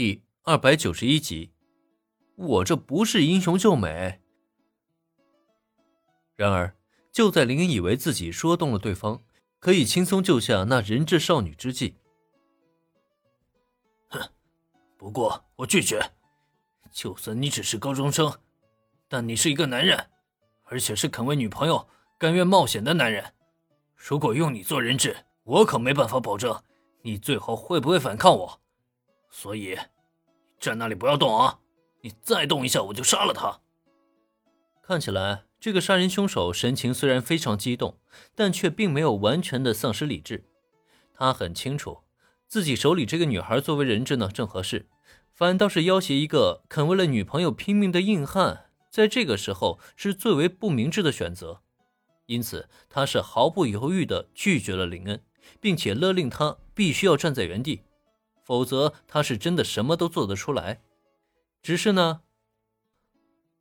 第二百九十一集，我这不是英雄救美。然而，就在林恩以为自己说动了对方，可以轻松救下那人质少女之际，哼！不过我拒绝。就算你只是高中生，但你是一个男人，而且是肯为女朋友甘愿冒险的男人。如果用你做人质，我可没办法保证你最后会不会反抗我。所以，站那里不要动啊！你再动一下，我就杀了他。看起来。这个杀人凶手神情虽然非常激动，但却并没有完全的丧失理智。他很清楚，自己手里这个女孩作为人质呢正合适，反倒是要挟一个肯为了女朋友拼命的硬汉，在这个时候是最为不明智的选择。因此，他是毫不犹豫地拒绝了林恩，并且勒令他必须要站在原地，否则他是真的什么都做得出来。只是呢，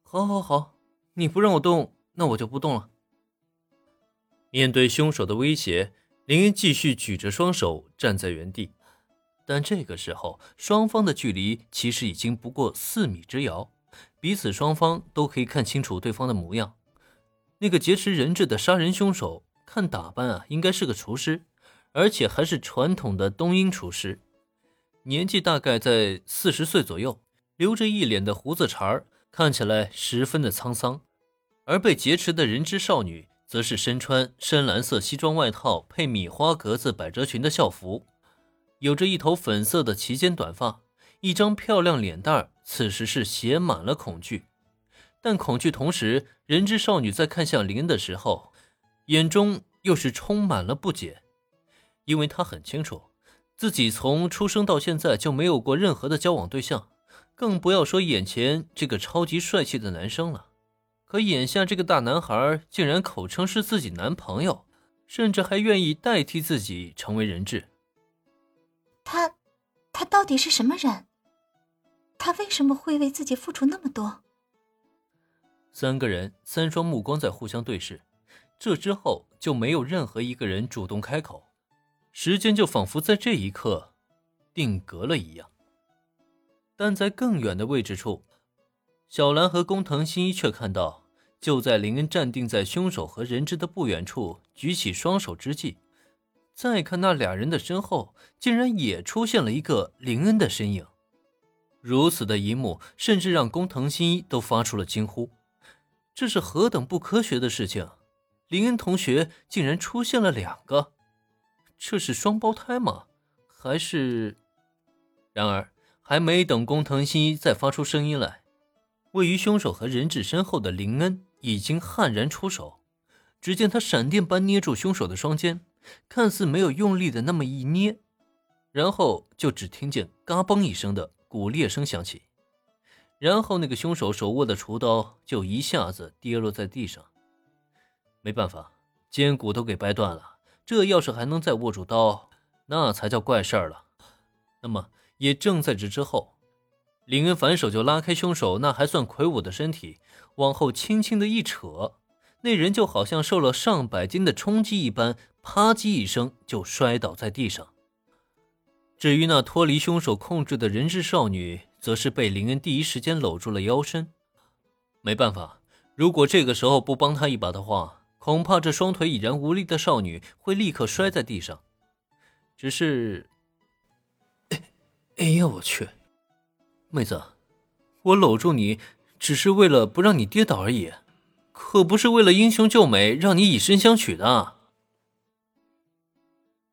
好，好，好。你不让我动，那我就不动了。面对凶手的威胁，林恩继续举着双手站在原地。但这个时候，双方的距离其实已经不过四米之遥，彼此双方都可以看清楚对方的模样。那个劫持人质的杀人凶手，看打扮啊，应该是个厨师，而且还是传统的东英厨师，年纪大概在四十岁左右，留着一脸的胡子茬儿，看起来十分的沧桑。而被劫持的人质少女，则是身穿深蓝色西装外套配米花格子百褶裙的校服，有着一头粉色的齐肩短发，一张漂亮脸蛋儿，此时是写满了恐惧。但恐惧同时，人质少女在看向林的时候，眼中又是充满了不解，因为她很清楚，自己从出生到现在就没有过任何的交往对象，更不要说眼前这个超级帅气的男生了。可眼下这个大男孩竟然口称是自己男朋友，甚至还愿意代替自己成为人质。他，他到底是什么人？他为什么会为自己付出那么多？三个人三双目光在互相对视，这之后就没有任何一个人主动开口，时间就仿佛在这一刻定格了一样。但在更远的位置处。小兰和工藤新一却看到，就在林恩站定在凶手和人质的不远处，举起双手之际，再看那俩人的身后，竟然也出现了一个林恩的身影。如此的一幕，甚至让工藤新一都发出了惊呼：这是何等不科学的事情！林恩同学竟然出现了两个，这是双胞胎吗？还是……然而，还没等工藤新一再发出声音来。位于凶手和人质身后的林恩已经悍然出手，只见他闪电般捏住凶手的双肩，看似没有用力的那么一捏，然后就只听见“嘎嘣”一声的骨裂声响起，然后那个凶手手握的厨刀就一下子跌落在地上。没办法，肩骨都给掰断了，这要是还能再握住刀，那才叫怪事儿了。那么，也正在这之后。林恩反手就拉开凶手那还算魁梧的身体，往后轻轻的一扯，那人就好像受了上百斤的冲击一般，啪叽一声就摔倒在地上。至于那脱离凶手控制的人质少女，则是被林恩第一时间搂住了腰身。没办法，如果这个时候不帮他一把的话，恐怕这双腿已然无力的少女会立刻摔在地上。只是，哎呀，我去！妹子，我搂住你，只是为了不让你跌倒而已，可不是为了英雄救美，让你以身相许的。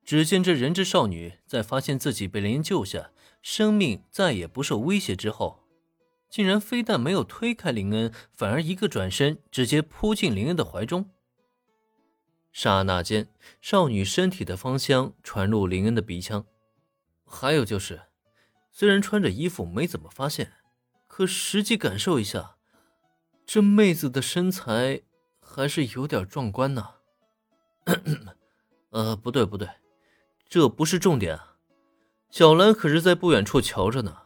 只见这人质少女在发现自己被林恩救下，生命再也不受威胁之后，竟然非但没有推开林恩，反而一个转身，直接扑进林恩的怀中。刹那间，少女身体的芳香传入林恩的鼻腔，还有就是。虽然穿着衣服没怎么发现，可实际感受一下，这妹子的身材还是有点壮观呢。呃，不对不对，这不是重点啊。小兰可是在不远处瞧着呢。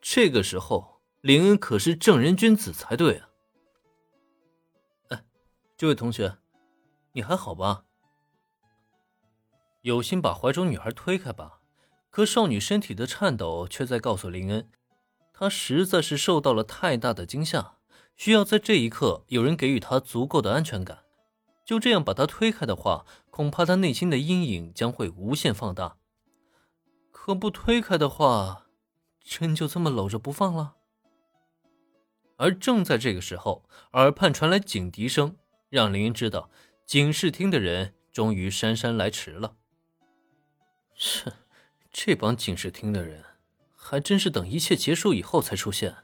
这个时候，林恩可是正人君子才对啊。哎，这位同学，你还好吧？有心把怀中女孩推开吧。可少女身体的颤抖却在告诉林恩，她实在是受到了太大的惊吓，需要在这一刻有人给予她足够的安全感。就这样把她推开的话，恐怕她内心的阴影将会无限放大。可不推开的话，真就这么搂着不放了？而正在这个时候，耳畔传来警笛声，让林恩知道警视厅的人终于姗姗来迟了。切，这帮警视厅的人，还真是等一切结束以后才出现。